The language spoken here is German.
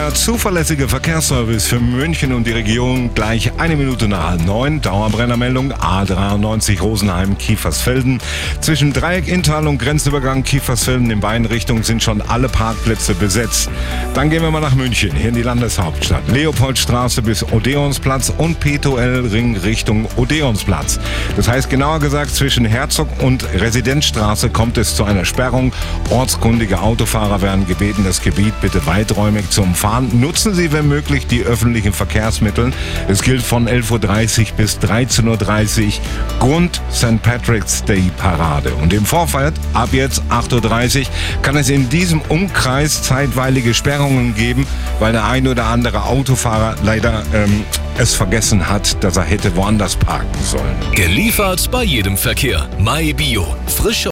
der zuverlässige Verkehrsservice für München und die Region gleich eine Minute nach halb neun. Dauerbrennermeldung A93 Rosenheim Kiefersfelden. Zwischen Dreieck Inntal und Grenzübergang Kiefersfelden in beiden Richtungen sind schon alle Parkplätze besetzt. Dann gehen wir mal nach München, hier in die Landeshauptstadt. Leopoldstraße bis Odeonsplatz und P2L Ring Richtung Odeonsplatz. Das heißt genauer gesagt zwischen Herzog und Residenzstraße kommt es zu einer Sperrung. Ortskundige Autofahrer werden gebeten, das Gebiet bitte weiträumig zu umfahren. Nutzen Sie, wenn möglich, die öffentlichen Verkehrsmittel. Es gilt von 11.30 Uhr bis 13.30 Uhr Grund St. Patrick's Day Parade. Und im Vorfeld, ab jetzt 8.30 Uhr, kann es in diesem Umkreis zeitweilige Sperrungen geben, weil der ein oder andere Autofahrer leider ähm, es vergessen hat, dass er hätte woanders parken sollen. Geliefert bei jedem Verkehr. MyBio. Frische